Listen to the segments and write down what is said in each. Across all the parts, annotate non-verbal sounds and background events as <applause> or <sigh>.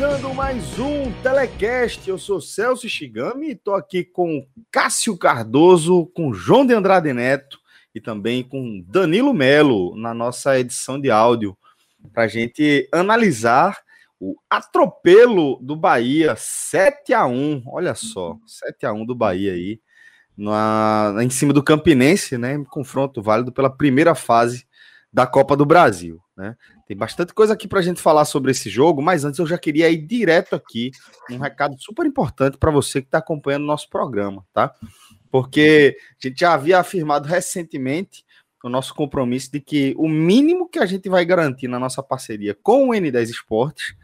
Começando mais um Telecast. Eu sou Celso Shigami e estou aqui com Cássio Cardoso, com João de Andrade Neto e também com Danilo Melo na nossa edição de áudio para a gente analisar o atropelo do Bahia 7 a 1 Olha só, 7 a 1 do Bahia aí, na, em cima do Campinense, né? Confronto válido pela primeira fase da Copa do Brasil, né? Tem bastante coisa aqui para a gente falar sobre esse jogo, mas antes eu já queria ir direto aqui um recado super importante para você que está acompanhando o nosso programa, tá? Porque a gente já havia afirmado recentemente o nosso compromisso de que o mínimo que a gente vai garantir na nossa parceria com o N10 Esportes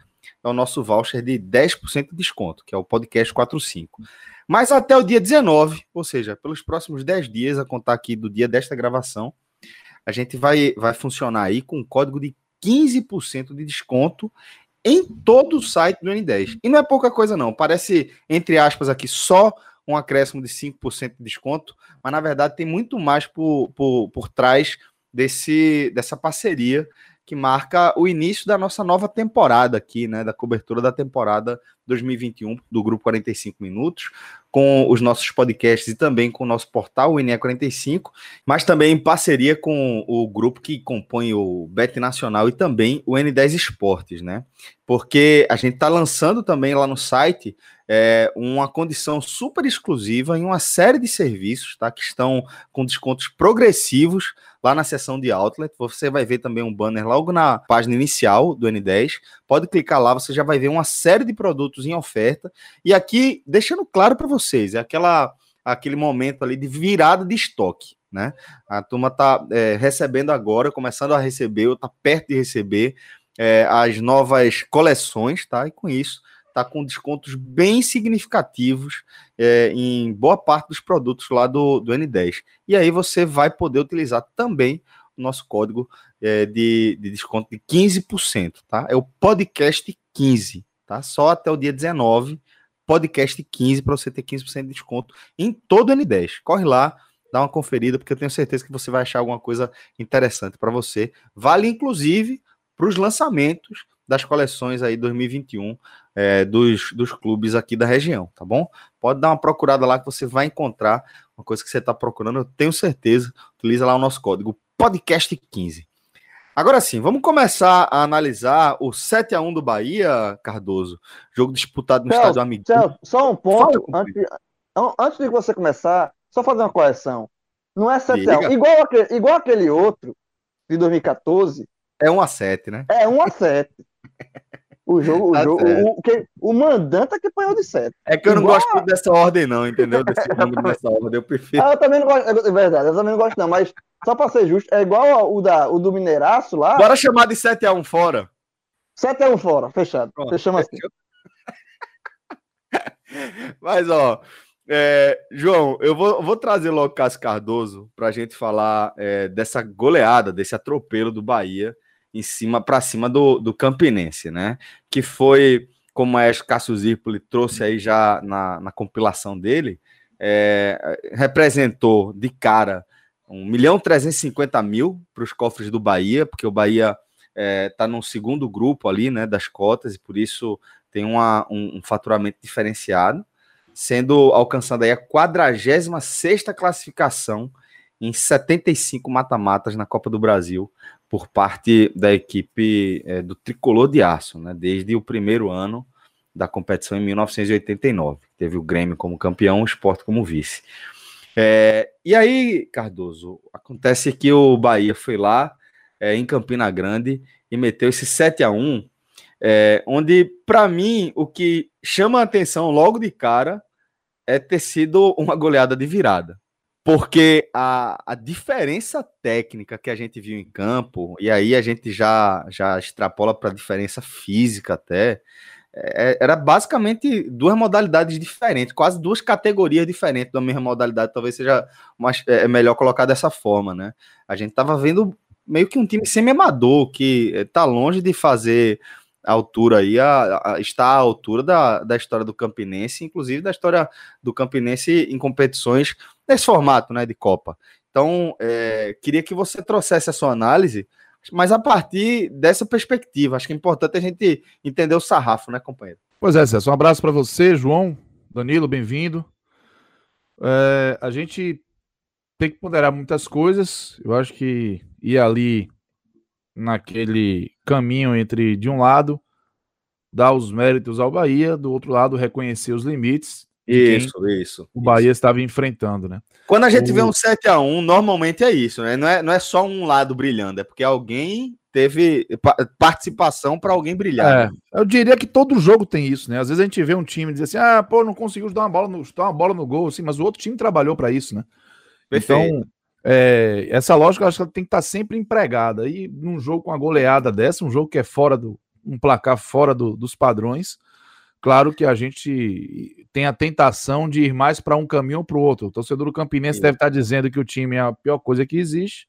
é o nosso voucher de 10% de desconto, que é o podcast 45. Mas até o dia 19, ou seja, pelos próximos 10 dias, a contar aqui do dia desta gravação, a gente vai, vai funcionar aí com um código de 15% de desconto em todo o site do N10. E não é pouca coisa, não. Parece, entre aspas, aqui só um acréscimo de 5% de desconto, mas na verdade tem muito mais por, por, por trás desse, dessa parceria que marca o início da nossa nova temporada aqui, né, da cobertura da temporada 2021 do Grupo 45 Minutos, com os nossos podcasts e também com o nosso portal, o NE45, mas também em parceria com o grupo que compõe o Bet Nacional e também o N10 Esportes, né? Porque a gente está lançando também lá no site é, uma condição super exclusiva em uma série de serviços, tá? Que estão com descontos progressivos lá na seção de outlet. Você vai ver também um banner logo na página inicial do N10. Pode clicar lá, você já vai ver uma série de produtos em oferta. E aqui, deixando claro para vocês, é aquela aquele momento ali de virada de estoque, né? A turma tá é, recebendo agora, começando a receber, ou tá perto de receber é, as novas coleções, tá? E com isso tá com descontos bem significativos é, em boa parte dos produtos lá do, do N10. E aí você vai poder utilizar também o nosso código é, de, de desconto de 15%, tá? É o podcast 15, tá? Só até o dia 19, podcast 15 para você ter 15% de desconto em todo o N10. Corre lá, dá uma conferida, porque eu tenho certeza que você vai achar alguma coisa interessante para você. Vale inclusive para os lançamentos das coleções aí 2021 é, dos, dos clubes aqui da região, tá bom? Pode dar uma procurada lá que você vai encontrar uma coisa que você está procurando, eu tenho certeza. Utiliza lá o nosso código podcast15. Agora sim, vamos começar a analisar o 7 a 1 do Bahia, Cardoso. Jogo disputado no Celso, estádio Amigo. Só um ponto, antes, antes de você começar, só fazer uma correção. Não é 7 a 1 igual aquele, igual aquele outro de 2014. É 1 a 7, né? É 1 a 7. O jogo, o, tá jogo o, que, o mandante é que apanhou de 7. É que eu não Igual gosto dessa ordem, não, entendeu? Desse <laughs> número dessa ordem, eu prefiro. Ah, eu também não gosto, é verdade, eu também não gosto, não, mas só pra ser justo, é igual o, da, o do Mineiraço lá. Bora chamar de 7x1 fora. 7x1 fora, fechado. Pronto, Fechamos <laughs> assim. Mas, ó, é, João, eu vou, vou trazer logo o Cássio Cardoso para a gente falar é, dessa goleada, desse atropelo do Bahia em cima para cima do, do Campinense, né? Que foi, como é Cássio Zirpoli trouxe aí já na, na compilação dele, é, representou de cara 1 milhão 350 mil para os cofres do Bahia, porque o Bahia está é, tá no segundo grupo ali, né, das cotas, e por isso tem uma, um, um faturamento diferenciado, sendo alcançada aí a 46 classificação em 75 mata-matas na Copa do Brasil, por parte da equipe é, do Tricolor de Aço, né, desde o primeiro ano da competição em 1989. Teve o Grêmio como campeão, o Sport como vice. É, e aí, Cardoso, acontece que o Bahia foi lá é, em Campina Grande e meteu esse 7 a 1 é, onde, para mim, o que chama a atenção logo de cara é ter sido uma goleada de virada. Porque a, a diferença técnica que a gente viu em campo, e aí a gente já, já extrapola para a diferença física até, é, era basicamente duas modalidades diferentes, quase duas categorias diferentes da mesma modalidade, talvez seja mais, é, melhor colocar dessa forma, né? A gente estava vendo meio que um time semi-amador, que está longe de fazer altura aí, a, a, está à altura da, da história do Campinense, inclusive da história do Campinense em competições nesse formato né, de Copa. Então, é, queria que você trouxesse a sua análise, mas a partir dessa perspectiva. Acho que é importante a gente entender o sarrafo, né, companheiro? Pois é, César. Um abraço para você, João, Danilo, bem-vindo. É, a gente tem que ponderar muitas coisas. Eu acho que ir ali naquele caminho entre, de um lado, dar os méritos ao Bahia, do outro lado, reconhecer os limites. Isso, isso. O Bahia isso. estava enfrentando, né? Quando a gente o... vê um 7 a 1 normalmente é isso, né? Não é, não é só um lado brilhando, é porque alguém teve participação para alguém brilhar. É, eu diria que todo jogo tem isso, né? Às vezes a gente vê um time dizer assim: ah, pô, não conseguiu dar uma bola no, dar uma bola no gol, assim, mas o outro time trabalhou para isso, né? Perfeito. Então, é, essa lógica eu acho que ela tem que estar tá sempre empregada. E num jogo com uma goleada dessa, um jogo que é fora do. um placar fora do, dos padrões, claro que a gente tem a tentação de ir mais para um caminho ou para o outro. O torcedor do Campinense Sim. deve estar tá dizendo que o time é a pior coisa que existe.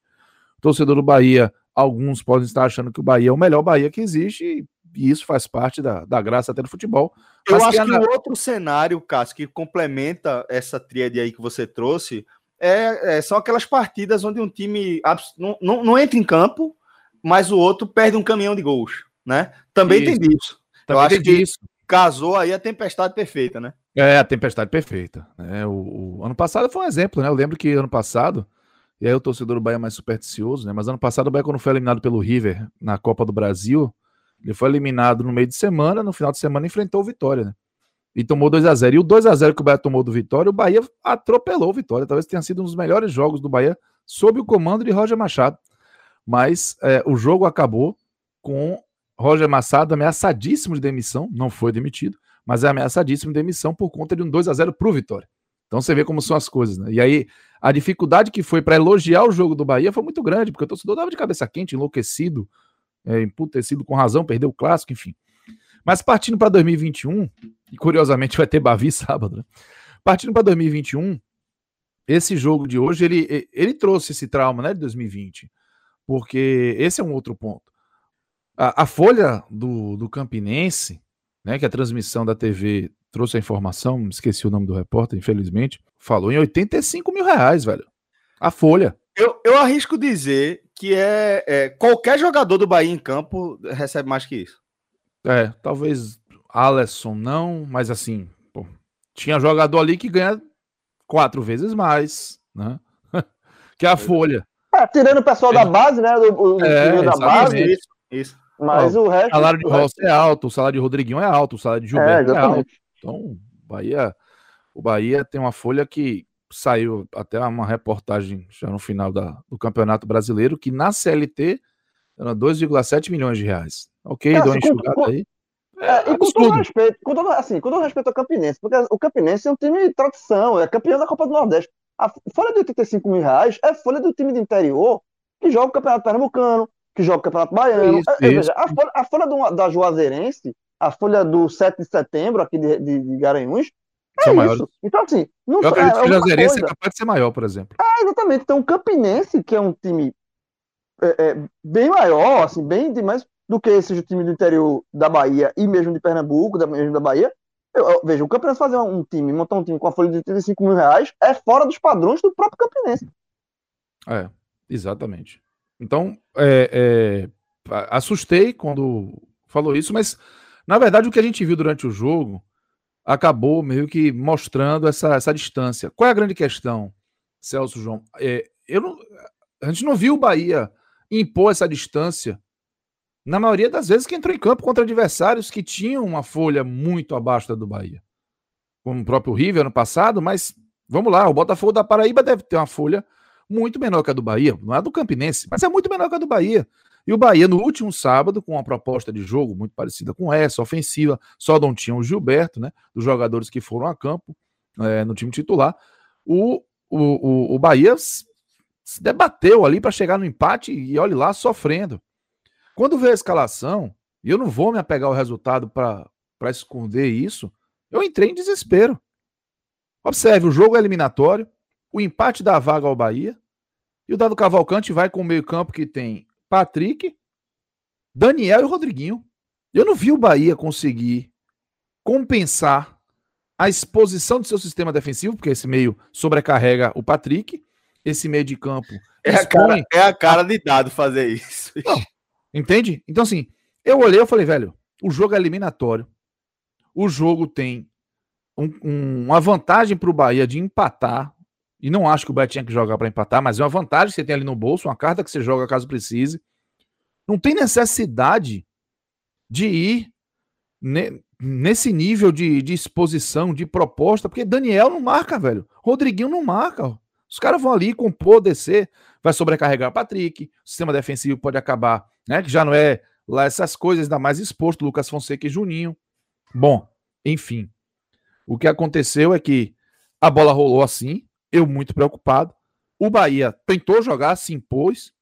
O torcedor do Bahia, alguns podem estar achando que o Bahia é o melhor Bahia que existe. E isso faz parte da, da graça até do futebol. Eu acho que, que o outro cenário, Cássio, que complementa essa tríade aí que você trouxe, é, é, são aquelas partidas onde um time não, não, não, entra em campo, mas o outro perde um caminhão de gols, né? Também isso. tem disso. Também Eu acho que disso. casou aí a tempestade perfeita, né? É, a tempestade perfeita. Né? O, o, ano passado foi um exemplo, né? Eu lembro que ano passado, e aí o torcedor do Bahia é mais supersticioso, né? Mas ano passado o Bahia, quando foi eliminado pelo River na Copa do Brasil, ele foi eliminado no meio de semana, no final de semana enfrentou o Vitória, né? E tomou 2 a 0 E o 2 a 0 que o Bahia tomou do Vitória, o Bahia atropelou o Vitória. Talvez tenha sido um dos melhores jogos do Bahia sob o comando de Roger Machado. Mas é, o jogo acabou com Roger Machado ameaçadíssimo de demissão, não foi demitido, mas é ameaçadíssimo de demissão por conta de um 2 a 0 para o Vitória. Então você vê como são as coisas, né? E aí a dificuldade que foi para elogiar o jogo do Bahia foi muito grande, porque o torcedor dava de cabeça quente, enlouquecido, é, emputecido com razão, perdeu o clássico, enfim. Mas partindo para 2021, e curiosamente vai ter Bavi <laughs> sábado, né? Partindo para 2021, esse jogo de hoje, ele, ele trouxe esse trauma, né, de 2020. Porque esse é um outro ponto. A, a folha do, do Campinense, né, que a transmissão da TV trouxe a informação, esqueci o nome do repórter, infelizmente, falou em 85 mil reais, velho. A folha. Eu, eu arrisco dizer que é, é, qualquer jogador do Bahia em campo recebe mais que isso. É, talvez Alisson não, mas assim, pô, tinha jogador ali que ganha quatro vezes mais, né? <laughs> que é a folha. É, tirando o pessoal é. da base, né? O, o é, da base. Isso, isso. Mas Ó, o resto. O salário de Rossi é alto, o salário de Rodriguinho é alto, o salário de Gilberto é, é alto. Então, Bahia, o Bahia tem uma folha que saiu até uma reportagem já no final da, do Campeonato Brasileiro, que na CLT era 2,7 milhões de reais. Ok, é, deu uma assim, enxugada com, aí. É, e com todo respeito, com todo, assim, com todo respeito ao Campinense, porque o Campinense é um time de tradição, é campeão da Copa do Nordeste. A folha de 85 mil reais é folha do time de interior que joga o Campeonato Pernambucano, que joga o Campeonato Baiano. Isso, é, é, Veja, a folha, a folha do, da Juazeirense, a folha do 7 de setembro aqui de, de, de Garanhuns, é isso. Então, assim, não Eu acredito é, que o Juazeirense é capaz de ser maior, por exemplo. É, exatamente. Então, o Campinense, que é um time é, é, bem maior, assim, bem demais do que esse time do interior da Bahia e mesmo de Pernambuco, da, mesmo da Bahia. Eu, eu, veja, o Campinense fazer um time, montar um time com a folha de 35 mil reais é fora dos padrões do próprio Campinense. É, exatamente. Então, é, é, assustei quando falou isso, mas na verdade o que a gente viu durante o jogo acabou meio que mostrando essa, essa distância. Qual é a grande questão, Celso João? É, eu não, a gente não viu o Bahia impor essa distância na maioria das vezes que entrou em campo contra adversários que tinham uma folha muito abaixo da do Bahia. Como o próprio River ano passado, mas Vamos lá, o Botafogo da Paraíba deve ter uma folha muito menor que a do Bahia, não é do Campinense, mas é muito menor que a do Bahia. E o Bahia, no último sábado, com uma proposta de jogo muito parecida com essa, ofensiva, só não tinha o Gilberto, né? Dos jogadores que foram a campo é, no time titular. O, o, o, o Bahia se debateu ali para chegar no empate e olhe lá, sofrendo. Quando veio a escalação, e eu não vou me apegar ao resultado para esconder isso, eu entrei em desespero. Observe, o jogo é eliminatório, o empate dá vaga ao Bahia, e o Dado Cavalcante vai com o meio-campo que tem Patrick, Daniel e Rodriguinho. Eu não vi o Bahia conseguir compensar a exposição do seu sistema defensivo, porque esse meio sobrecarrega o Patrick, esse meio de campo. É a cara, é a cara de dado fazer isso. Não, entende? Então, assim, eu olhei e falei, velho, o jogo é eliminatório. O jogo tem um, um, uma vantagem para o Bahia de empatar e não acho que o Bahia tinha que jogar para empatar, mas é uma vantagem que você tem ali no bolso, uma carta que você joga caso precise. Não tem necessidade de ir ne, nesse nível de, de, exposição, de proposta, porque Daniel não marca, velho. Rodriguinho não marca. Os caras vão ali compor, descer, vai sobrecarregar Patrick, o sistema defensivo pode acabar, né? Que já não é lá essas coisas, ainda mais exposto, Lucas Fonseca e Juninho. Bom, enfim. O que aconteceu é que a bola rolou assim, eu muito preocupado. O Bahia tentou jogar, se impôs,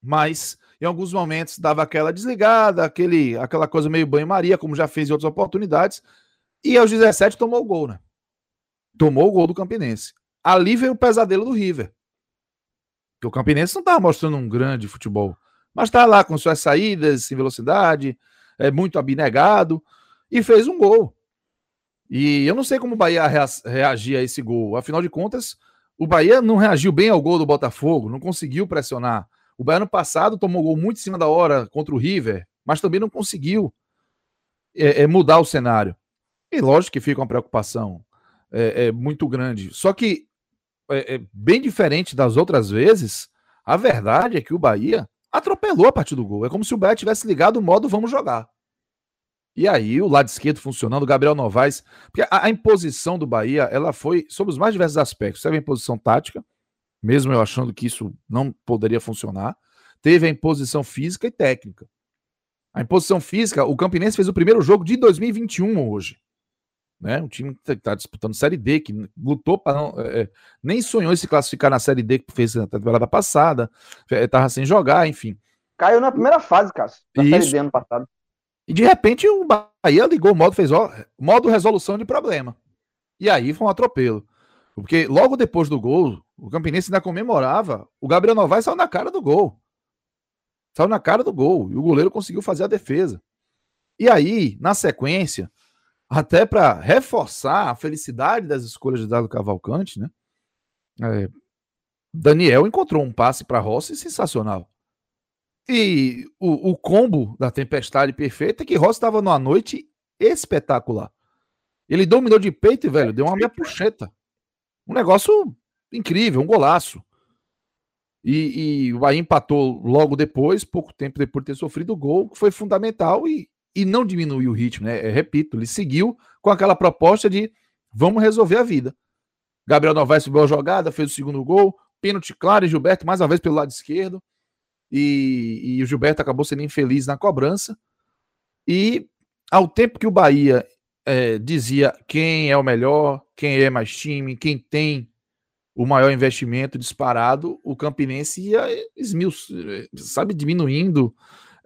mas em alguns momentos dava aquela desligada, aquele, aquela coisa meio banho-maria, como já fez em outras oportunidades. E aos 17 tomou o gol, né? Tomou o gol do Campinense. Ali veio o pesadelo do River. Que o Campinense não estava mostrando um grande futebol, mas está lá com suas saídas sem velocidade, é muito abnegado e fez um gol. E eu não sei como o Bahia reagir a esse gol. Afinal de contas, o Bahia não reagiu bem ao gol do Botafogo, não conseguiu pressionar. O Bahia no passado tomou gol muito em cima da hora contra o River, mas também não conseguiu é, é, mudar o cenário. E lógico que fica uma preocupação é, é muito grande. Só que, é, é, bem diferente das outras vezes, a verdade é que o Bahia atropelou a partir do gol. É como se o Bahia tivesse ligado o modo vamos jogar. E aí, o lado esquerdo funcionando, o Gabriel Novaes. Porque a, a, imposição do Bahia, ela foi sobre os mais diversos aspectos. Teve a imposição tática, mesmo eu achando que isso não poderia funcionar. Teve a imposição física e técnica. A imposição física, o Campinense fez o primeiro jogo de 2021 hoje. Né? Um time que está disputando Série D, que lutou para não. É, é, nem sonhou em se classificar na Série D que fez na temporada passada, estava é, sem jogar, enfim. Caiu na primeira fase, Cássio, da Série D ano passado. E de repente o Bahia ligou o modo, fez ó, modo resolução de problema. E aí foi um atropelo. Porque logo depois do gol, o Campinense ainda comemorava, o Gabriel Novaes saiu na cara do gol. Saiu na cara do gol. E o goleiro conseguiu fazer a defesa. E aí, na sequência, até para reforçar a felicidade das escolhas de Dado Cavalcante, né? É, Daniel encontrou um passe para Rossi sensacional. E o, o combo da tempestade perfeita é que Rossi estava numa noite espetacular. Ele dominou de peito, velho, deu uma minha puxeta. Um negócio incrível, um golaço. E, e, o Bahia empatou logo depois, pouco tempo depois de ter sofrido o gol, que foi fundamental e, e não diminuiu o ritmo, né? É, repito, ele seguiu com aquela proposta de vamos resolver a vida. Gabriel Novaes subiu a jogada, fez o segundo gol, pênalti claro e Gilberto mais uma vez pelo lado esquerdo e, e o Gilberto acabou sendo infeliz na cobrança. E ao tempo que o Bahia é, dizia quem é o melhor, quem é mais time, quem tem o maior investimento disparado, o Campinense ia esmil, sabe, diminuindo,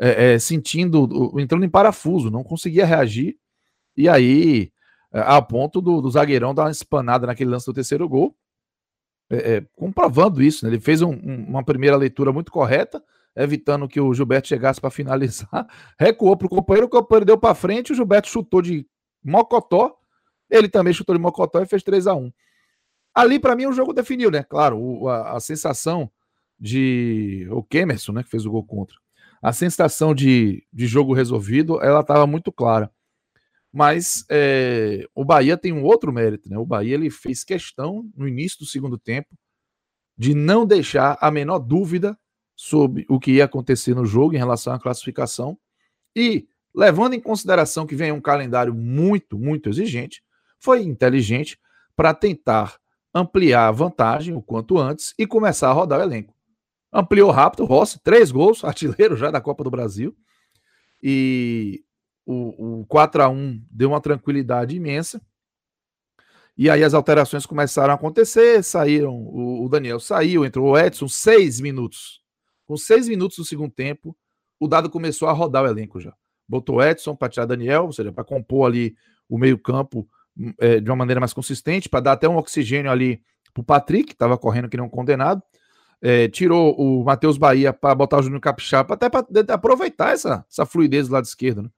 é, é, sentindo, entrando em parafuso, não conseguia reagir. E aí, é, a ponto do, do zagueirão dar uma espanada naquele lance do terceiro gol é, é, comprovando isso. Né? Ele fez um, um, uma primeira leitura muito correta, evitando que o Gilberto chegasse para finalizar, <laughs> recuou para o companheiro, o companheiro deu para frente, o Gilberto chutou de mocotó, ele também chutou de mocotó e fez 3 a 1 Ali, para mim, o jogo definiu, né? Claro, o, a, a, sensação de. O Kemerson, né? Que fez o gol contra. A sensação de, de jogo resolvido, ela estava muito clara. Mas é, o Bahia tem um outro mérito, né? O Bahia ele fez questão no início do segundo tempo de não deixar a menor dúvida sobre o que ia acontecer no jogo em relação à classificação e levando em consideração que vem um calendário muito, muito exigente, foi inteligente para tentar ampliar a vantagem o quanto antes e começar a rodar o elenco. Ampliou rápido, Rossi, três gols, <laughs> artilheiro já da Copa do Brasil. E o, o 4 a 1 deu uma tranquilidade imensa. E aí as alterações começaram a acontecer, saíram, o, o Daniel saiu, entrou o Edson, seis minutos. Com seis minutos do segundo tempo, o Dado começou a rodar o elenco já. Botou Edson para tirar Daniel, ou seja, para compor ali o meio-campo é, de uma maneira mais consistente, para dar até um oxigênio ali para o Patrick, que estava correndo que não condenado. É, tirou o Matheus Bahia para botar o Júnior Capixaba, até para aproveitar essa, essa fluidez do lado esquerdo. Né?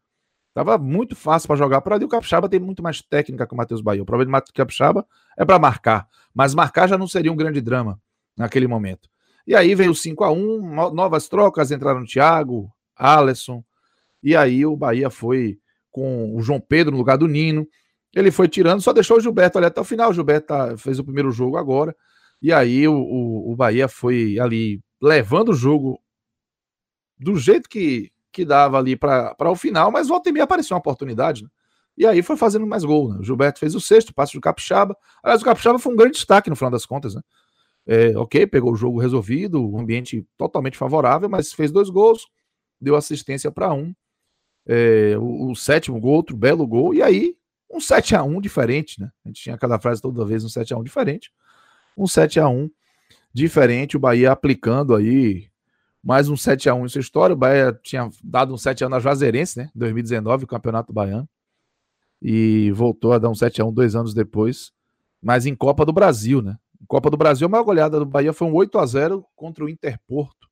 Tava muito fácil para jogar para ali. O Capixaba tem muito mais técnica que o Matheus Bahia. O problema do Capixaba é para marcar, mas marcar já não seria um grande drama naquele momento. E aí veio o 5 a 1 novas trocas, entraram o Thiago, Alisson, e aí o Bahia foi com o João Pedro no lugar do Nino. Ele foi tirando, só deixou o Gilberto ali até o final. O Gilberto tá, fez o primeiro jogo agora. E aí o, o, o Bahia foi ali levando o jogo do jeito que, que dava ali para o final, mas volta e meia apareceu uma oportunidade, né? E aí foi fazendo mais gol, né? O Gilberto fez o sexto, passe do Capixaba. Aliás, o Capixaba foi um grande destaque no final das contas, né? É, ok, pegou o jogo resolvido, um ambiente totalmente favorável, mas fez dois gols, deu assistência para um. É, o, o, sétimo gol, outro belo gol, e aí um 7 a 1 diferente, né? A gente tinha cada frase toda vez um 7 a 1 diferente. Um 7 a 1 diferente, o Bahia aplicando aí mais um 7 a 1 em sua história. O Bahia tinha dado um 7 a 1 na Juazeirense, né? 2019, o Campeonato Baiano. E voltou a dar um 7 a 1 dois anos depois, mas em Copa do Brasil, né? Em Copa do Brasil, a maior goleada do Bahia foi um 8 a 0 contra o Interporto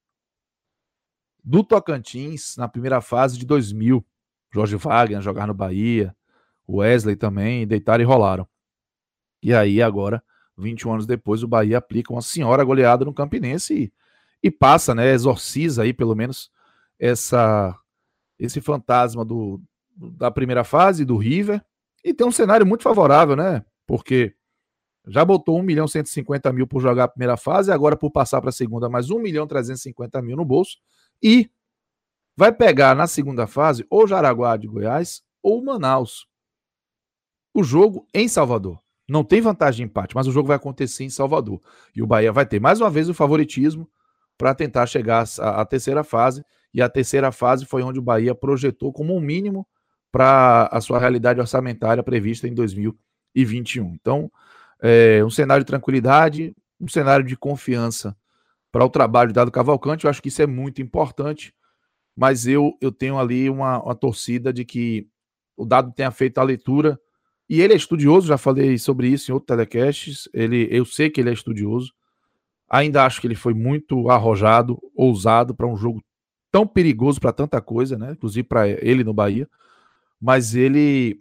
do Tocantins na primeira fase de 2000. Jorge Wagner jogar no Bahia, Wesley também, deitaram e rolaram. E aí agora, 21 anos depois, o Bahia aplica uma senhora goleada no Campinense e e passa, né, exorciza aí pelo menos essa esse fantasma do, da primeira fase do River e tem um cenário muito favorável, né? Porque já botou 1 milhão 150 mil por jogar a primeira fase, agora por passar para a segunda mais 1 milhão 350 mil no bolso e vai pegar na segunda fase ou Jaraguá de Goiás ou Manaus. O jogo em Salvador. Não tem vantagem de empate, mas o jogo vai acontecer em Salvador. E o Bahia vai ter mais uma vez o favoritismo para tentar chegar à, à terceira fase. E a terceira fase foi onde o Bahia projetou como um mínimo para a sua realidade orçamentária prevista em 2021. Então, é, um cenário de tranquilidade, um cenário de confiança para o trabalho Dado Cavalcante. Eu acho que isso é muito importante, mas eu, eu tenho ali uma, uma torcida de que o Dado tenha feito a leitura. E ele é estudioso, já falei sobre isso em outros telecasts. Ele, eu sei que ele é estudioso. Ainda acho que ele foi muito arrojado, ousado para um jogo tão perigoso para tanta coisa, né? Inclusive para ele no Bahia. Mas ele,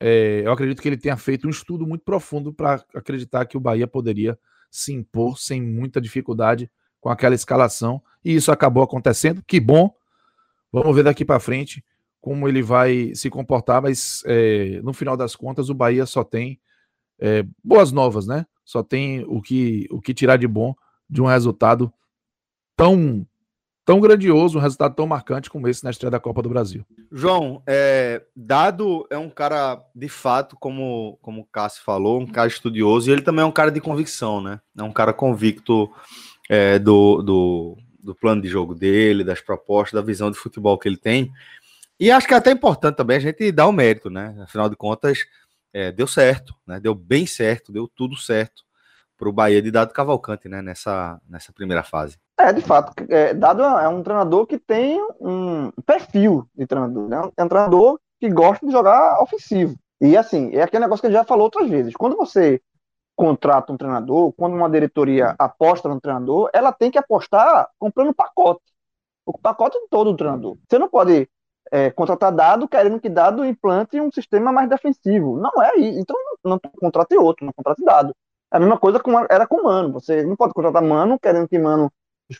é, eu acredito que ele tenha feito um estudo muito profundo para acreditar que o Bahia poderia se impor sem muita dificuldade com aquela escalação. E isso acabou acontecendo. Que bom. Vamos ver daqui para frente como ele vai se comportar. Mas é, no final das contas, o Bahia só tem é, boas novas, né? só tem o que, o que tirar de bom de um resultado tão tão grandioso, um resultado tão marcante como esse na estreia da Copa do Brasil. João, é, Dado é um cara, de fato, como, como o Cássio falou, um cara estudioso, e ele também é um cara de convicção, né? É um cara convicto é, do, do, do plano de jogo dele, das propostas, da visão de futebol que ele tem. E acho que é até importante também a gente dar o mérito, né? Afinal de contas, é, deu certo, né? Deu bem certo, deu tudo certo para o Bahia de Dado Cavalcante, né? Nessa, nessa primeira fase. É, de fato, é, Dado é um treinador que tem um perfil de treinador, né? É um treinador que gosta de jogar ofensivo. E assim, é aquele negócio que gente já falou outras vezes. Quando você contrata um treinador, quando uma diretoria aposta no treinador, ela tem que apostar comprando pacote. O pacote todo do treinador. Você não pode é, contratar dado querendo que dado implante um sistema mais defensivo. Não é aí. Então não, contrate outro, não contrate dado. É a mesma coisa com, era com Mano. Você não pode contratar Mano querendo que Mano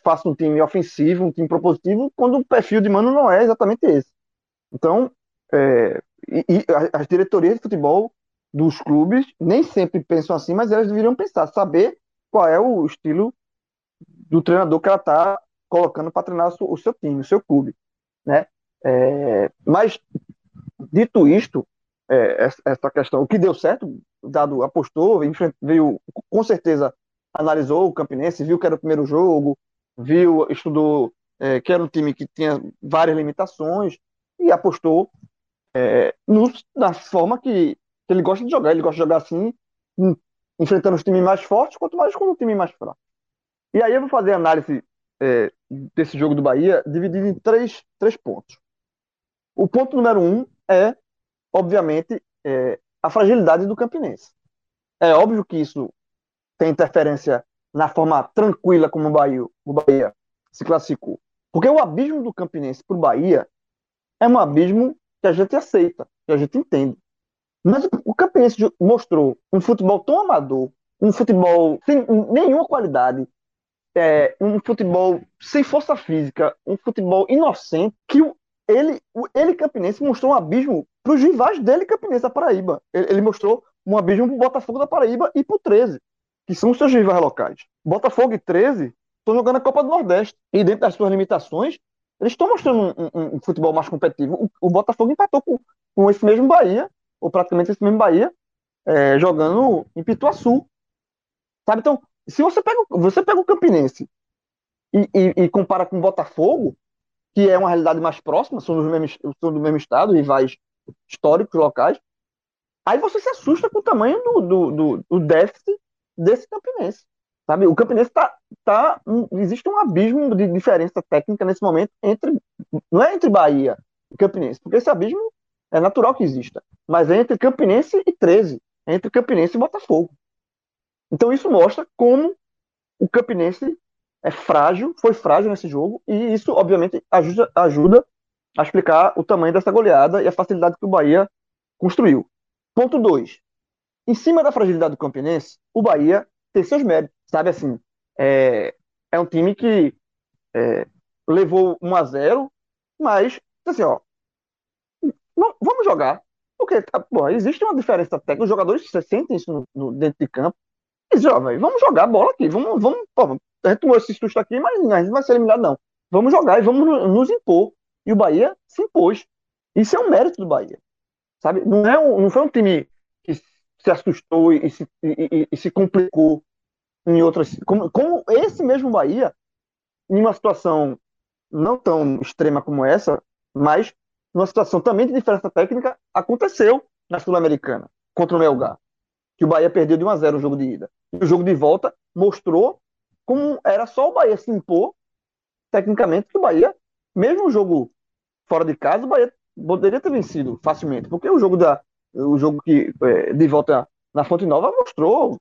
faça um time ofensivo, um time propositivo, quando o perfil de Mano não é exatamente esse. Então, é, e, e as diretorias de futebol dos clubes nem sempre pensam assim, mas elas deveriam pensar, saber qual é o estilo do treinador que ela está colocando para treinar o seu time, o seu clube, né? É, mas, dito isto, é, essa questão, o que deu certo, dado apostou, veio, com certeza analisou o Campinense, viu que era o primeiro jogo, viu, estudou é, que era um time que tinha várias limitações e apostou é, no, na forma que, que, ele gosta de jogar. Ele gosta de jogar assim, enfrentando os times mais fortes, quanto mais com o time mais fraco. E aí eu vou fazer a análise é, desse jogo do Bahia dividido em três, três pontos. O ponto número um é, obviamente, é, a fragilidade do Campinense. É óbvio que isso tem interferência na forma tranquila como o Bahia, o Bahia se classificou. Porque o abismo do Campinense para o Bahia é um abismo que a gente aceita, que a gente entende. Mas o Campinense mostrou um futebol tão amador, um futebol sem nenhuma qualidade, é, um futebol sem força física, um futebol inocente, que ele, ele Campinense, mostrou um abismo para os rivais dele, Campinense da Paraíba. Ele, ele mostrou um abismo para o Botafogo da Paraíba e para o 13, que são os seus rivais locais. Botafogo e 13 estão jogando a Copa do Nordeste. E dentro das suas limitações, eles estão mostrando um, um, um, futebol mais competitivo. O, o, Botafogo empatou com, com esse mesmo Bahia, ou praticamente esse mesmo Bahia, é, jogando em Pituaçu. Sabe? Então, se você pega, você pega o Campinense e, e, e compara com o Botafogo, que é uma realidade mais próxima, são, mesmos, são do mesmo estado, rivais históricos locais, aí você se assusta com o tamanho do, do, do, do déficit desse Campinense. Sabe? O Campinense tá, tá. Existe um abismo de diferença técnica nesse momento entre. Não é entre Bahia e Campinense, porque esse abismo é natural que exista. Mas é entre Campinense e 13. É entre Campinense e Botafogo. Então isso mostra como o Campinense é frágil, foi frágil nesse jogo, e isso, obviamente, ajuda, ajuda a explicar o tamanho dessa goleada e a facilidade que o Bahia construiu. Ponto 2. Em cima da fragilidade do Campinense, o Bahia tem seus méritos. Sabe assim, é, é um time que é, levou 1 a 0 mas, assim, ó, vamos jogar. Porque, tá, bom, existe uma diferença técnica, os jogadores sentem isso no, no, dentro de campo. Eles, ó, véio, vamos jogar a bola aqui, vamos, vamos, pô, a gente tomou esse susto aqui, mas a gente não vai ser eliminado, não. Vamos jogar e vamos nos impor. E o Bahia se impôs. Isso é um mérito do Bahia. Sabe? Não, é um, não foi um time que se assustou e, se, e, e, e se complicou em outras. Como, como esse mesmo Bahia, em uma situação não tão extrema como essa, mas numa situação também de diferença técnica, aconteceu na Sul-Americana, contra o Melgar. Que o Bahia perdeu de 1 a 0 o jogo de ida. E o jogo de volta mostrou como era só o Bahia se impor, tecnicamente, que o Bahia, mesmo o jogo fora de casa, o Bahia poderia ter vencido facilmente. Porque o jogo, da, o jogo que, é, de volta na Fonte Nova mostrou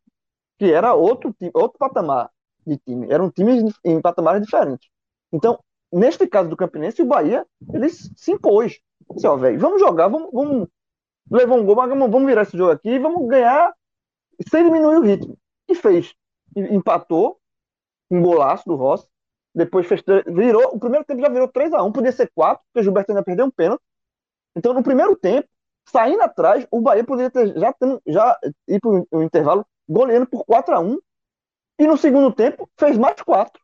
que era outro, outro patamar de time. Eram times em patamares diferentes. Então, neste caso do Campinense, o Bahia, ele se impôs. Disse, ó, velho, vamos jogar, vamos, vamos levar um gol, vamos, vamos virar esse jogo aqui, vamos ganhar sem diminuir o ritmo. E fez. Empatou, um golaço do Rossi. Depois fez, virou, o primeiro tempo já virou 3 a 1 podia ser 4, porque o Gilberto ainda perdeu um pênalti. Então, no primeiro tempo, saindo atrás, o Bahia poderia ter já, já ir para o intervalo goleando por 4 a 1 e no segundo tempo fez mais 4.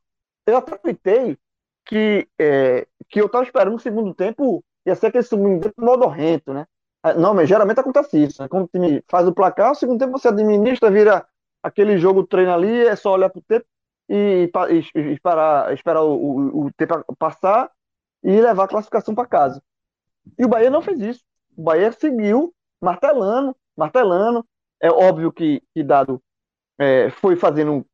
Eu até tuitei que, é, que eu estava esperando no segundo tempo ia ser aquele segundo tempo modorrento, né? Ah, não, mas geralmente acontece isso. Né? Quando o time faz o placar, no segundo tempo você administra, vira aquele jogo treino ali, é só olhar para o tempo e, e, e, esperar, esperar o, o, o tempo passar e levar a classificação para casa. E o Bahia não fez isso. O Bahia seguiu martelando, martelando, é óbvio que, que Dado é, foi fazendo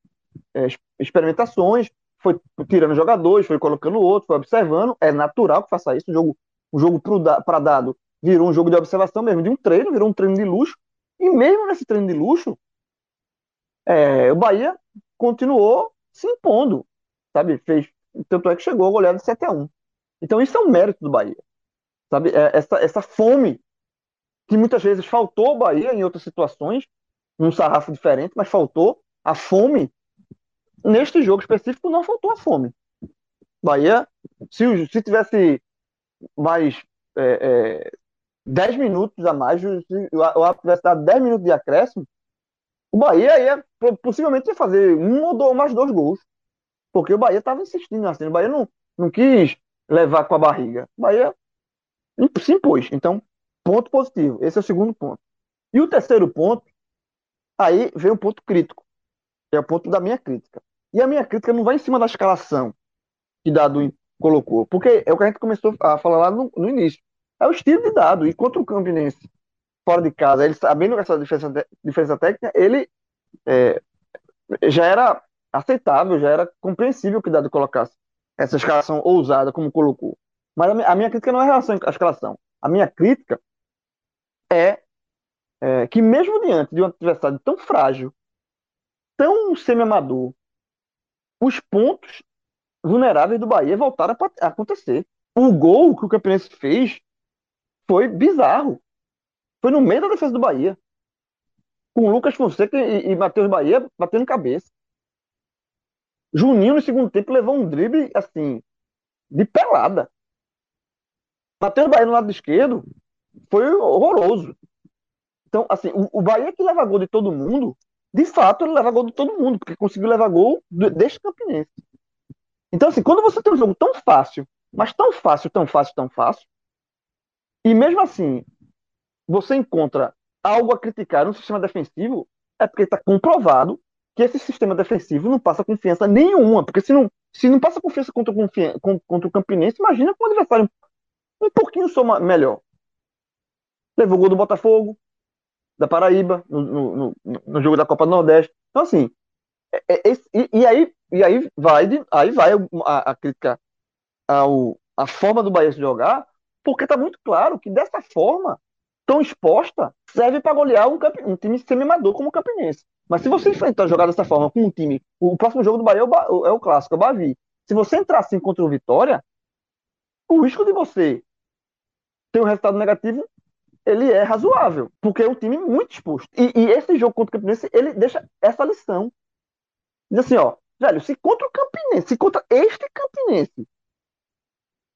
é, experimentações, foi tirando jogadores, foi colocando outros, foi observando. É natural que faça isso. O jogo, o jogo para Dado virou um jogo de observação mesmo, de um treino, virou um treino de luxo. E mesmo nesse treino de luxo, é, o Bahia continuou se impondo, sabe? Fez, tanto é que chegou a goleada de 7 a 1 Então isso é um mérito do Bahia, sabe? É, essa, essa fome que muitas vezes faltou ao Bahia em outras situações, num sarrafo diferente, mas faltou a fome. Neste jogo específico, não faltou a fome. Bahia, se, se tivesse mais é, é, 10 minutos a mais, se o árbitro tivesse dado 10 minutos de acréscimo, o Bahia ia possivelmente ia fazer um ou mais dois gols. Porque o Bahia estava insistindo assim. O Bahia não, não quis levar com a barriga. O Bahia se impôs. Então, Ponto positivo. Esse é o segundo ponto. E o terceiro ponto, aí vem um ponto crítico, que é o ponto da minha crítica. E a minha crítica não vai em cima da escalação que Dado colocou, porque é o que a gente começou a falar lá no, no início. É o estilo de Dado. E contra o Campinense, fora de casa, ele sabendo essa diferença, diferença técnica, ele é, já era aceitável, já era compreensível que Dado colocasse essa escalação ousada como colocou. Mas a minha, crítica não é relação à escalação. A minha crítica é, é que mesmo diante de um adversário tão frágil, tão semi-amador, os pontos vulneráveis do Bahia voltaram a acontecer. O gol que o Campinense fez foi bizarro. Foi no meio da defesa do Bahia. Com Lucas Fonseca e, e Matheus Bahia batendo cabeça. Juninho, no segundo tempo, levou um drible, assim, de pelada. Matheus Bahia no lado esquerdo foi horroroso. Então, assim, o, o Bahia que leva gol de todo mundo, de fato, ele leva gol de todo mundo, porque conseguiu levar gol deste Campinense. Então, assim, quando você tem um jogo tão fácil, mas tão fácil, tão fácil, tão fácil, e mesmo assim você encontra algo a criticar no sistema defensivo, é porque está comprovado que esse sistema defensivo não passa confiança nenhuma. Porque se não, se não passa confiança contra, contra o Campinense, imagina com o adversário um pouquinho só melhor. Levou o gol do Botafogo, da Paraíba, no, no, no, no jogo da Copa do Nordeste. Então, assim, é, é, e, e, aí, e aí vai, aí vai a, a crítica ao, a forma do Bahia se jogar, porque está muito claro que dessa forma, tão exposta, serve para golear um, um time semi-amador como o Campinense. Mas se você enfrentar jogar dessa forma com um time, o próximo jogo do Bahia é o, é o clássico, é o Bavi. Se você entrar assim contra o Vitória, o risco de você ter um resultado negativo, ele é razoável, porque é um time muito exposto. E, e esse jogo contra o Campinense, ele deixa essa lição. Diz assim, ó, velho, se contra o Campinense, se contra este Campinense,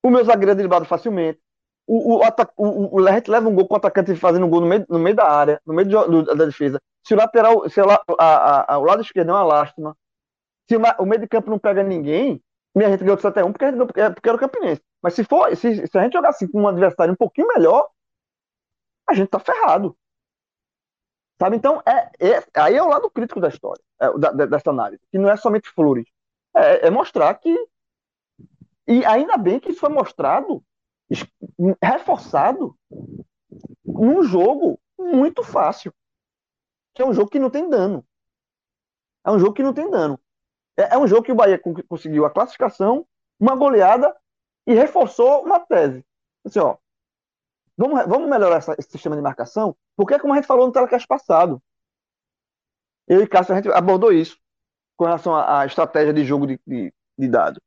o meu zagueiro é driblado facilmente, o, o, o, o leva um gol com o atacante fazendo um gol no meio, no meio da área, no meio do, da defesa. Se o lateral, se a, a, a, o lado esquerdo é uma lástima, se o, meio de campo não pega ninguém, minha gente ganhou de 7 1 porque, porque, porque era o Campinense. Mas se for, se, se a gente jogar assim com um adversário um pouquinho melhor, a gente tá ferrado. Sabe? Então, é, é, aí é o lado crítico da história, é, da, dessa análise, que não é somente flores. É, é mostrar que. E ainda bem que isso foi mostrado reforçado num jogo muito fácil. Que é um jogo que não tem dano. É um jogo que não tem dano. É, é um jogo que o Bahia conseguiu a classificação, uma goleada e reforçou uma tese. Assim, ó, vamos, vamos melhorar essa, esse sistema de marcação, porque como a gente falou no telecast passado, eu e Cássio, a gente abordou isso com relação à, à estratégia de jogo de, de, de dados.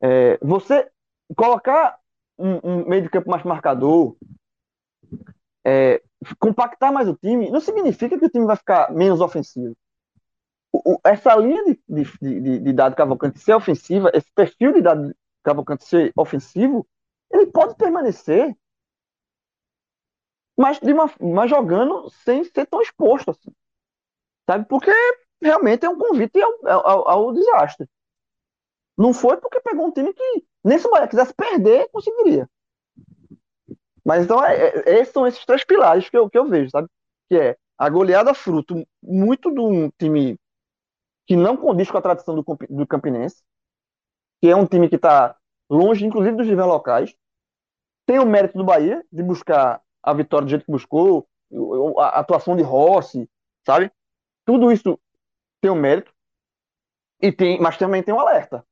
É, você colocar um, um meio de campo mais marcador, é, compactar mais o time, não significa que o time vai ficar menos ofensivo. O, o, essa linha de, de, de, de dado Cavalcante ser ofensiva, esse perfil de dado Cavalcante ser ofensivo, ele pode permanecer, mas, de uma, mas jogando sem ser tão exposto assim. Sabe? Porque realmente é um convite ao, ao, ao desastre. Não foi porque pegou um time que nem se o Bahia quisesse perder, conseguiria. Mas então, é, é, esses são esses três pilares que eu, que eu vejo, sabe? Que é a goleada fruto muito de um time que não condiz com a tradição do, do Campinense, que é um time que está longe, inclusive, dos níveis locais. Tem o mérito do Bahia de buscar a vitória do jeito que buscou, a atuação de Rossi, sabe? Tudo isso tem o mérito, e tem, mas também tem um alerta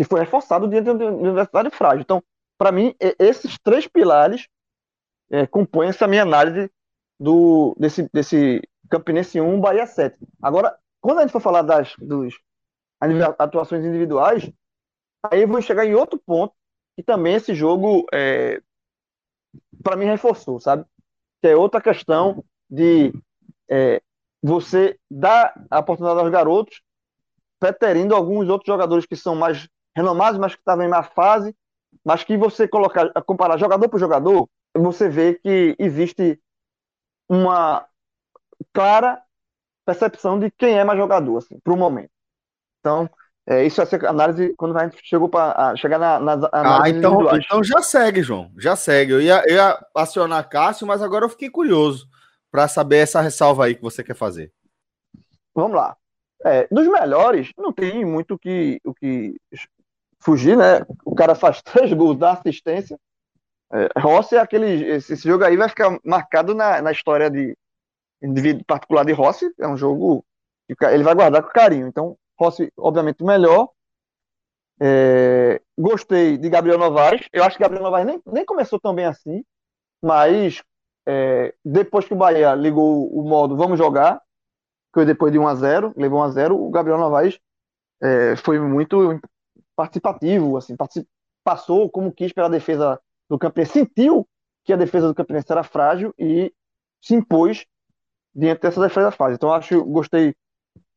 que foi reforçado diante de uma universidade frágil. Então, para mim, esses três pilares é, compõem essa minha análise do, desse, desse Campinense 1, Bahia 7. Agora, quando a gente for falar das dos, atuações individuais, aí eu vou chegar em outro ponto que também esse jogo, é, para mim, reforçou, sabe? Que é outra questão de é, você dar a oportunidade aos garotos, preterindo alguns outros jogadores que são mais renomados, mas que estavam em má fase, mas que você colocar, comparar jogador por jogador, você vê que existe uma clara percepção de quem é mais jogador, assim, para o momento. Então, É, isso vai ser análise quando a gente chegou para chegar na, nas Ah, então, então já segue, João. Já segue. Eu ia, eu ia acionar Cássio, mas agora eu fiquei curioso para saber essa ressalva aí que você quer fazer. Vamos lá. É, dos melhores, não tem muito que, o que fugir, né? O cara faz <laughs> três gols, dá assistência. É, Rossi é aquele. Esse, esse, jogo aí vai ficar marcado na, na história de indivíduo particular de Rossi. É um jogo que ele vai guardar com carinho. Então, Rossi, obviamente, o melhor. É, gostei de Gabriel Novaes. Eu acho que Gabriel Novaes nem, nem começou tão bem assim, mas é, depois que o Bahia ligou o modo vamos jogar, que depois de 1 a 0 levou 1 a 0 o Gabriel Novaes é, foi muito participativo, assim, passou como quis pela defesa do Campinense, sentiu que a defesa do Campinense era frágil e se impôs diante dessa defesa frágil. Então, acho, gostei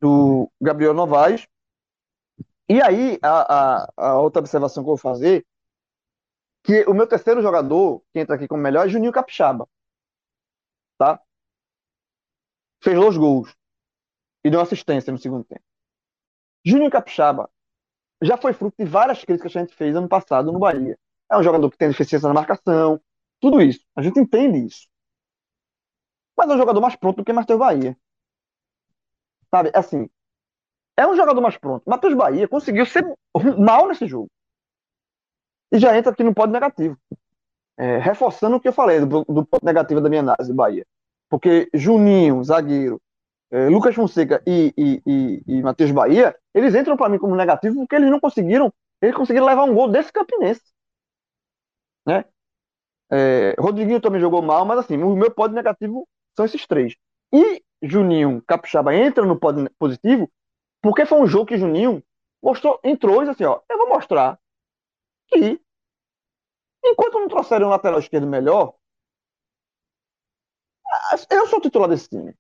do Gabriel Novaes. E aí, a, a, a, outra observação que eu vou fazer, que o meu terceiro jogador, que entra aqui como melhor, é Juninho Capixaba. Tá? Fez dois gols e deu assistência no segundo tempo. Juninho Capixaba já foi fruto de várias críticas que a gente fez ano passado no Bahia. É um jogador que tem deficiência na marcação, tudo isso. A gente entende isso. Mas é um jogador mais pronto do que Matheus Bahia. Sabe, assim, é um jogador mais pronto. Matheus Bahia conseguiu ser mal nesse jogo. E já entra aqui no ponto negativo. É, reforçando o que eu falei do, do ponto negativo da minha análise do Bahia. Porque Juninho, zagueiro, é, Lucas Fonseca e, e, e, e Matheus Bahia, eles entram para mim como negativo porque eles não conseguiram, eles conseguiram levar um gol desse campinense. Né? É, Rodriguinho também jogou mal, mas assim, o meu pódio negativo são esses três. E Juninho Capixaba entra no pódio positivo porque foi um jogo que Juninho mostrou, entrou e disse assim, ó, eu vou mostrar que enquanto não trouxerem um lateral esquerdo melhor, eu sou titular desse time.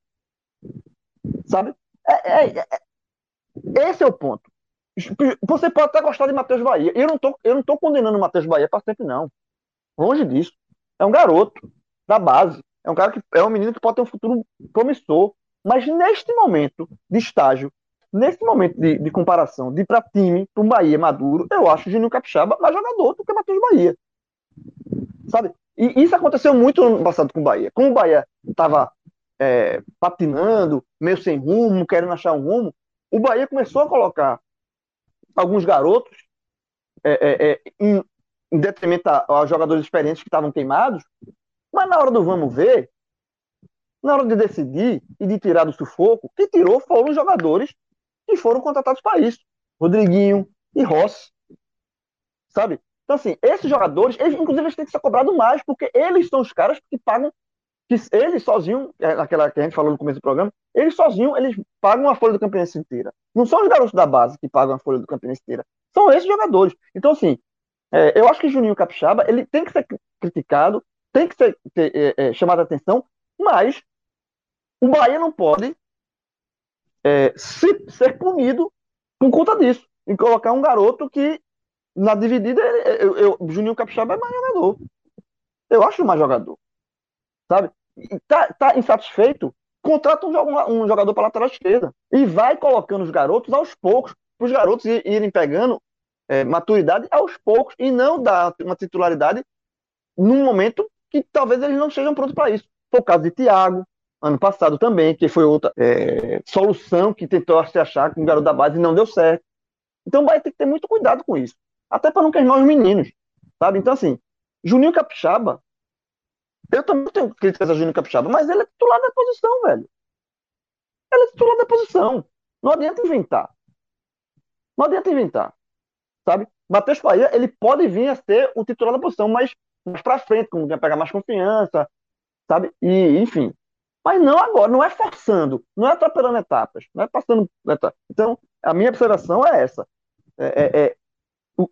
Sabe? É, é, é, esse é o ponto. Você pode até gostar de Matheus Bahia. Eu não tô, eu não tô condenando o Matheus Bahia para sempre, não. Longe disso. É um garoto da base. É um cara que é um menino que pode ter um futuro promissor. Mas neste momento de estágio, nesse momento de, de comparação, de para time, para um Bahia maduro, eu acho o Juninho Capixaba mais jogador do que o Matheus Bahia. Sabe? E isso aconteceu muito no passado com o Bahia. Como o Bahia estava é, patinando, meio sem rumo, querendo achar um rumo, o Bahia começou a colocar alguns garotos é, é, é em, em detrimento aos jogadores experientes que estavam queimados, mas na hora do vamos ver, na hora de decidir e de tirar do sufoco, quem tirou foram os jogadores que foram contratados para isso. Rodriguinho e Rossi. Sabe? Então, assim, esses jogadores, eles, inclusive, eles têm que ser cobrados mais, porque eles são os caras que pagam que eles sozinhos, é, naquela que a gente falou no começo do programa, eles sozinhos, eles pagam a folha do campeonato inteira. Não são os garotos da base que pagam a folha do campeonato inteira. São esses jogadores. Então, assim, é, eu acho que Juninho Capixaba, ele tem que ser criticado, tem que ser ter, é, é, chamado a atenção, mas o Bahia não pode é, se, ser punido por conta disso. E colocar um garoto que, na dividida, eu, eu, Juninho Capixaba é mais jogador. Eu acho mais jogador sabe? Tá, tá insatisfeito? Contrata um, um jogador para lateral esquerda e vai colocando os garotos aos poucos, para os garotos irem pegando é, maturidade aos poucos e não dar uma titularidade num momento que talvez eles não sejam prontos para isso. Foi o caso de Thiago, ano passado também, que foi outra é, solução que tentou se achar com o garoto da base e não deu certo. Então vai ter que ter muito cuidado com isso. Até para não queimar os meninos, sabe? Então, assim, Juninho Capixaba eu também tenho críticas a Júnior Capixaba, mas ele é titular da posição, velho. Ele é titular da posição. Não adianta inventar. Não adianta inventar. Sabe? Matheus Bahia, ele pode vir a ser o titular da posição, mas mais pra frente, quando quer pegar mais confiança, sabe? E, enfim. Mas não agora, não é forçando, não é atropelando etapas, não é passando etapas. Então, a minha observação é essa. É, é, é o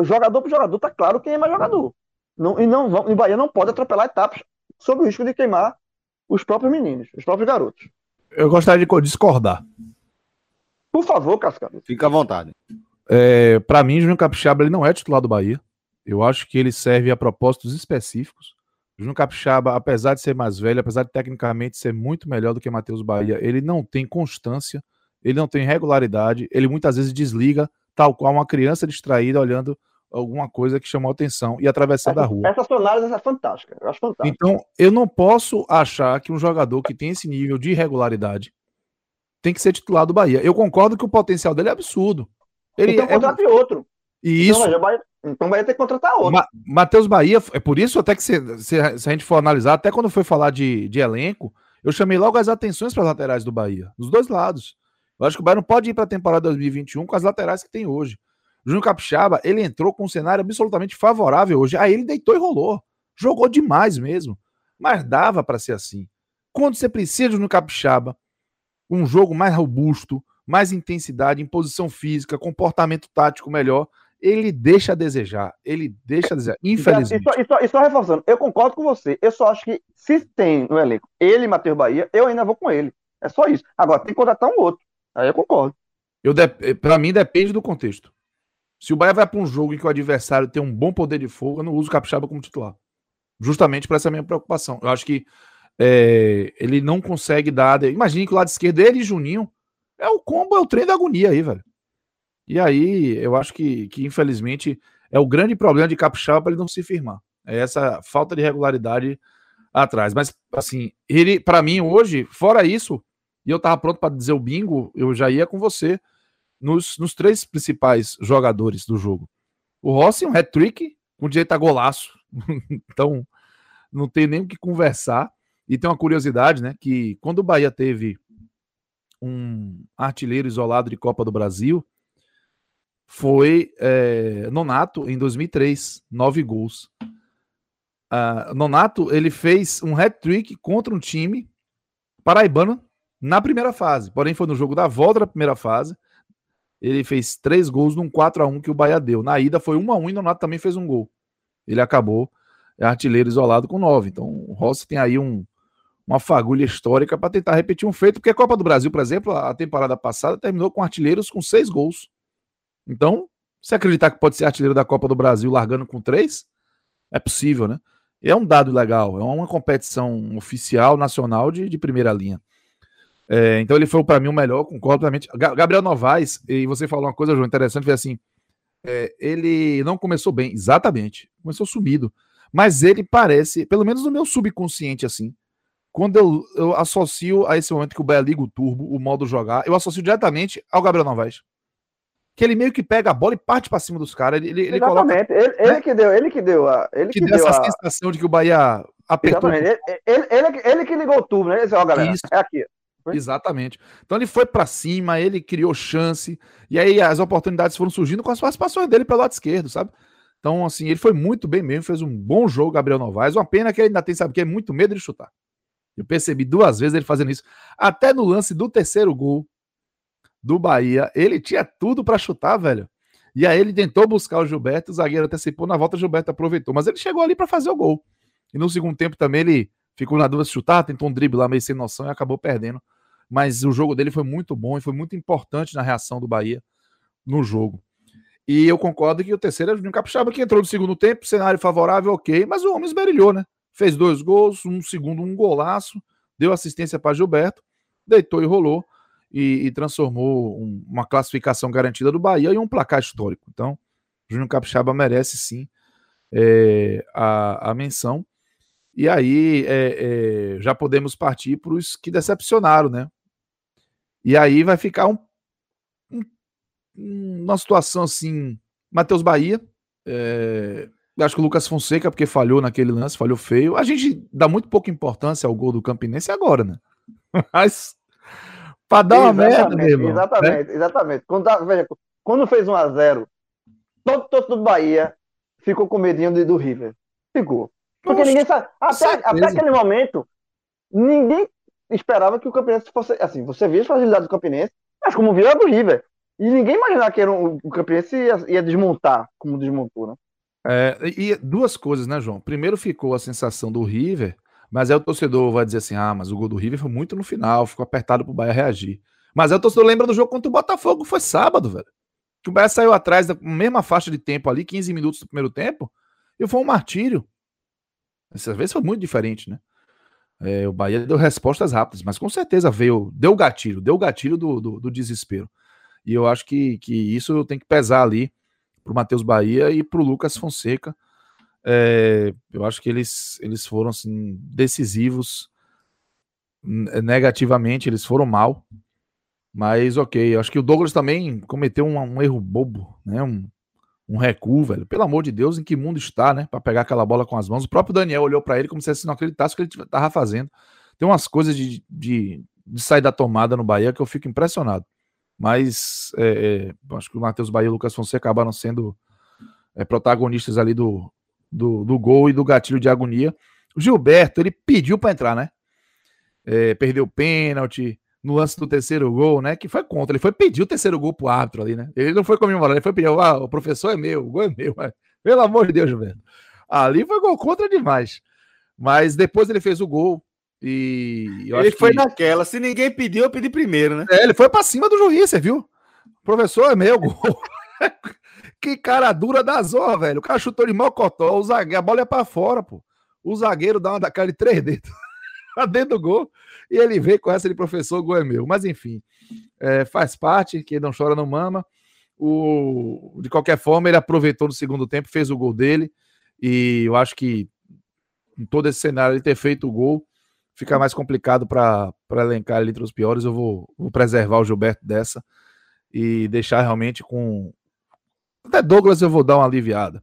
jogador por jogador, tá claro quem é mais jogador. Não, e não e Bahia não pode atropelar etapas sob o risco de queimar os próprios meninos, os próprios garotos. Eu gostaria de discordar. Por favor, Cascado. Fica à vontade. É, para mim, Júnior Capixaba ele não é titular do Bahia. Eu acho que ele serve a propósitos específicos. Júnior Capixaba, apesar de ser mais velho, apesar de tecnicamente ser muito melhor do que Matheus Bahia, ele não tem constância, ele não tem regularidade, ele muitas vezes desliga tal qual uma criança distraída olhando alguma coisa que chamou atenção e atravessando essa, a rua. Essa sua análise é fantástica. Eu acho fantástica. Então, eu não posso achar que um jogador que tem esse nível de irregularidade tem que ser titular do Bahia. Eu concordo que o potencial dele é absurdo. Ele então, é contrate outro. E isso. Então, vai, então vai ter que contratar outro. Ma Matheus Bahia, é por isso até que se, se, se, a gente for analisar, até quando foi falar de, de elenco, eu chamei logo as atenções para as laterais do Bahia, dos dois lados. Eu acho que o Bahia não pode ir para a temporada 2021 com as laterais que tem hoje. Júnior Capixaba, ele entrou com um cenário absolutamente favorável hoje. Aí ele deitou e rolou. Jogou demais mesmo. Mas dava para ser assim. Quando você precisa de Júnior Capixaba, um jogo mais robusto, mais intensidade, imposição física, comportamento tático melhor, ele deixa a desejar. Ele deixa a desejar. Infelizmente. E só, e, só, e só, reforçando, eu concordo com você. Eu só acho que se tem no elenco ele e Matheus Bahia, eu ainda vou com ele. É só isso. Agora, tem que contratar um outro. Aí eu concordo. Eu Para mim, depende do contexto. Se o Bahia vai para um jogo em que o adversário tem um bom poder de fogo, eu não uso o Capixaba como titular. Justamente para essa minha preocupação. Eu acho que é, ele não consegue dar. Imagine que o lado esquerdo, ele e Juninho, é o combo, é o trem da agonia aí, velho. E aí, eu acho que, que infelizmente, é o grande problema de Capixaba para ele não se firmar. É essa falta de regularidade atrás. Mas, assim, ele, para mim, hoje, fora isso, e eu tava pronto para dizer o bingo, eu já ia com você nos, nos três principais jogadores do jogo. O Rossi, um hat-trick com direito a golaço. <laughs> então, não tem nem o que conversar. E tem uma curiosidade, né? Que quando o Bahia teve um artilheiro isolado de Copa do Brasil, foi é, Nonato em 2003, nove gols. Uh, Nonato ele fez um hat-trick contra um time paraibano na primeira fase, porém foi no jogo da volta da primeira fase ele fez três gols num 4 a 1 que o Bahia deu. Na ida foi 1 a 1 e Nonato também fez um gol. Ele acabou é artilheiro isolado com nove. Então o Rossi tem aí um, uma fagulha histórica para tentar repetir um feito, porque a Copa do Brasil, por exemplo, a temporada passada terminou com artilheiros com seis gols. Então, se acreditar que pode ser artilheiro da Copa do Brasil largando com três, é possível, né? É um dado legal, é uma competição oficial nacional de, de primeira linha. É, então ele foi para mim o melhor, concordo plenamente. Gabriel Novaes, e você falou uma coisa, João, interessante, foi assim, é, ele não começou bem, exatamente, começou sumido, mas ele parece, pelo menos no meu subconsciente, assim, quando eu, eu associo a esse momento que o Bahia liga o turbo, o modo jogar, eu associo diretamente ao Gabriel Novaes. Que ele meio que pega a bola e parte para cima dos caras. Ele, ele Exatamente. Coloca, ele, né? ele, que deu, ele que deu a. Ele que, que deu essa a... sensação de que o Bahia apertou. Exatamente. Ele, ele, ele, ele, que ligou o turbo, né? Ele disse, ó, galera, Isso. é aqui. Exatamente. Então ele foi para cima, ele criou chance, e aí as oportunidades foram surgindo com as participações dele pelo lado esquerdo, sabe? Então, assim, ele foi muito bem mesmo, fez um bom jogo, Gabriel Novaes. Uma pena que ele ainda tem, sabe, que é muito medo de chutar. Eu percebi duas vezes ele fazendo isso. Até no lance do terceiro gol do Bahia, ele tinha tudo para chutar, velho. E aí ele tentou buscar o Gilberto, o zagueiro antecipou na volta, o Gilberto aproveitou, mas ele chegou ali para fazer o gol. E no segundo tempo também ele ficou na dúvida de chutar, tentou um drible lá meio sem noção e acabou perdendo mas o jogo dele foi muito bom e foi muito importante na reação do Bahia no jogo. E eu concordo que o terceiro é o Juninho Capixaba, que entrou no segundo tempo, cenário favorável, ok, mas o homem esmerilhou, né? Fez dois gols, um segundo, um golaço, deu assistência para Gilberto, deitou e rolou e, e transformou um, uma classificação garantida do Bahia em um placar histórico. Então, o Júnior Capixaba merece sim é, a, a menção. E aí é, é, já podemos partir para os que decepcionaram, né? E aí vai ficar um, um, uma situação assim. Matheus Bahia. É, acho que o Lucas Fonseca, porque falhou naquele lance, falhou feio. A gente dá muito pouca importância ao gol do Campinense agora, né? <laughs> Mas para dar uma merda, mesmo. Exatamente, né? exatamente. Quando, veja, quando fez 1 a 0 todo, todo do Bahia ficou com medinho do River. Ficou. Porque Poxa, ninguém sabe. Até, até aquele momento, ninguém esperava que o Campinense fosse. Assim, você via as facilidades do Campinense, mas como viu a do River. E ninguém imaginava que era um, o Campinense ia, ia, desmontar como desmontou, né? É, e duas coisas, né, João? Primeiro ficou a sensação do River, mas aí o torcedor vai dizer assim: ah, mas o gol do River foi muito no final, ficou apertado pro Bahia reagir. Mas aí o torcedor lembra do jogo contra o Botafogo, foi sábado, velho. Que o Bahia saiu atrás da mesma faixa de tempo ali, 15 minutos do primeiro tempo, e foi um martírio. Dessa vez foi muito diferente, né? É, o Bahia deu respostas rápidas, mas com certeza veio, deu gatilho, deu gatilho do, do, do, desespero. E eu acho que, que isso tem que pesar ali para o Matheus Bahia e para o Lucas Fonseca. É, eu acho que eles, eles foram assim, decisivos negativamente, eles foram mal. Mas ok, eu acho que o Douglas também cometeu um, um erro bobo, né? Um, um recuo, velho. Pelo amor de Deus, em que mundo está, né? Para pegar aquela bola com as mãos. O próprio Daniel olhou para ele como se não acreditasse o que ele tava fazendo. Tem umas coisas de, de, de, sair da tomada no Bahia que eu fico impressionado. Mas é, é, acho que o Matheus Bahia e o Lucas Fonseca acabaram sendo é, protagonistas ali do, do, do, gol e do gatilho de agonia. O Gilberto, ele pediu para entrar, né? É, perdeu o pênalti, no lance do terceiro gol, né? Que foi contra. Ele foi pedir o terceiro gol pro árbitro ali, né? Ele não foi comemorar, ele foi pedir, ah, o professor é meu, o gol é meu. Mas, pelo amor de Deus, Juventus. Ali foi gol contra demais. Mas depois ele fez o gol. E ele foi que... naquela. Se ninguém pediu, eu pedi primeiro, né? É, ele foi para cima do juiz, você viu? O professor é meu, gol. <laughs> que cara dura da zorra, velho. O cara chutou de mocotó, o zagueiro, a bola é para fora, pô. O zagueiro dá uma da cara de três dedos. <laughs> dentro do gol e ele veio com essa de professor, o gol é meu. Mas enfim, é, faz parte, quem não chora não mama. O, de qualquer forma, ele aproveitou no segundo tempo, fez o gol dele, e eu acho que em todo esse cenário ele ter feito o gol fica mais complicado para elencar ele entre os piores. Eu vou, vou preservar o Gilberto dessa e deixar realmente com. Até Douglas eu vou dar uma aliviada,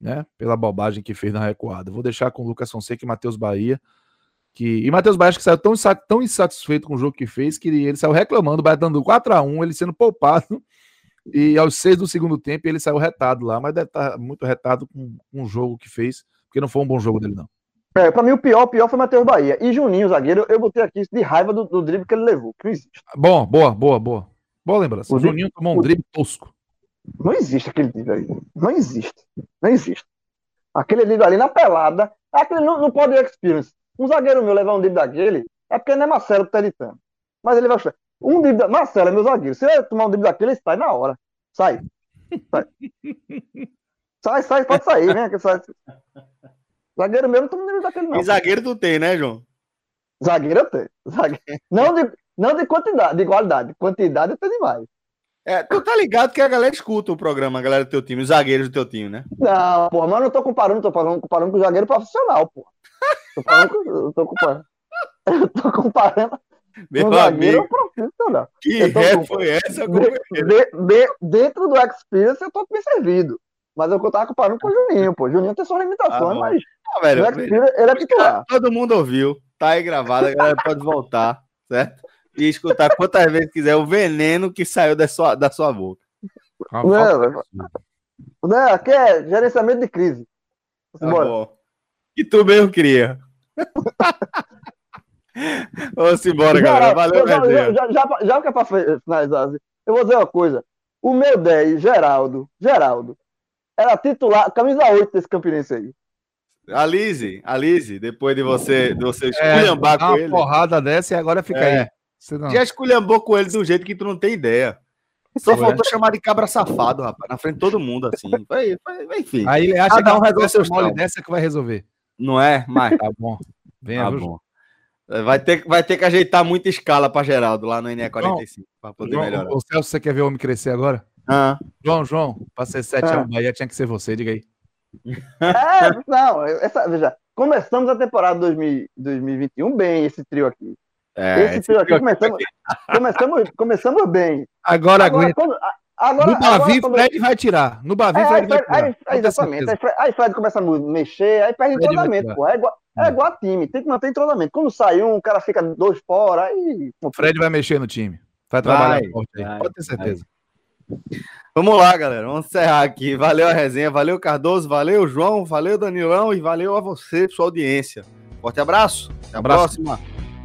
né? Pela bobagem que fez na recuada. Vou deixar com Lucas Fonseca e Matheus Bahia que, e Matheus Baixo que saiu tão, tão insatisfeito com o jogo que fez que ele, saiu reclamando, o dando 4x1, ele sendo poupado. <laughs> E aos seis do segundo tempo ele saiu retado lá, mas deve estar tá muito retado com, com o jogo que fez, porque não foi um bom jogo dele, não. É, pra mim o pior, o pior foi Matheus Bahia. E Juninho, zagueiro, eu botei aqui de raiva do, do drible que ele levou, que não existe. Bom, boa, boa, boa. Boa lembrança. O, Juninho tomou um o... drible tosco. Não existe aquele drible aí. Não existe. Não existe. Aquele drible ali na pelada, aquele não, não pode experience. Um zagueiro meu levar um drible daquele, é porque não é Marcelo que tá editando. Mas ele vai achar. Um drible da... Marcelo é meu zagueiro. Se ele tomar um drible daquele, ele sai na hora. Sai. Sai. <laughs> sai, sai, pode sair, né? Sai. Zagueiro meu não toma um drible daquele, não. E zagueiro tu tem, né, João? Zagueiro eu tenho. Zagueiro... <laughs> Não, de, não de quantidade, de igualdade. Quantidade eu tenho demais. É, tu tá ligado que a galera escuta o programa, a galera do teu time, os zagueiros do teu time, né? Não, porra, mas eu não tô comparando, tô falando, comparando com o zagueiro profissional, pô. Tô falando com, eu tô comparando. Eu tô comparando. Meu zagueiro profissional. Que ré foi essa, de, de, de, Dentro do Experience eu tô bem servido. Mas eu tava comparando com o Juninho, pô. O Juninho tem suas limitações, ah, mas. Ah, velho, ele é titular. Todo mundo ouviu. Tá aí gravado, a galera pode voltar, certo? E escutar quantas <laughs> vezes quiser o veneno que saiu da sua, da sua boca. Não, não, aqui é gerenciamento de crise. Tá bom que tu mesmo cria. Vamos <laughs> embora, galera. Valeu, já, já, já, já, que é pra finalizar, eu vou dizer uma coisa. O meu 10, Geraldo, Geraldo, era titular, camisa 8 desse Campinense aí. Alize, Alize, depois de você, de você é, esculhambar é, com uma ele. porrada dessa e agora fica é. aí. Você não... Já esculhambou com ele de um jeito que tu não tem ideia. Só Foi. faltou chamar de cabra safado, rapaz, na frente de todo mundo, assim. <laughs> Foi, foi, enfim. Aí ele acha que é um resolve mole dessa que vai resolver. Não é? Mas tá bom. Venha, tá bom. Vai ter, vai ter que ajeitar muita escala para Geraldo lá no NE45 para poder João, melhorar. O Celso, você quer ver o homem crescer agora? Ah. João, João, para ser 7 ah. a Bahia tinha que ser você, diga aí. É, não, essa, veja, começamos a temporada 2000, 2021 bem, esse trio aqui. É, esse, esse aqui, começamos, começamos, começamos bem. Agora, agora quando, Agora, no Bavi, agora, Fred vai tirar. No Bavi, é, Fred vai tirar. Aí, aí, exatamente. Aí Fred, aí Fred, começa a mexer, aí perde entrosamento, pô. É igual, é, é igual a time, tem que manter entrosamento. Quando sai um, o cara fica dois fora, aí... O Fred vai mexer no time. Vai trabalhar vai, forte aí, pode ter certeza. Vai. Vamos lá, galera. Vamos encerrar aqui. Valeu a resenha, valeu Cardoso, valeu João, valeu Danilão e valeu a você, sua audiência. Forte abraço. Até a abraço. próxima.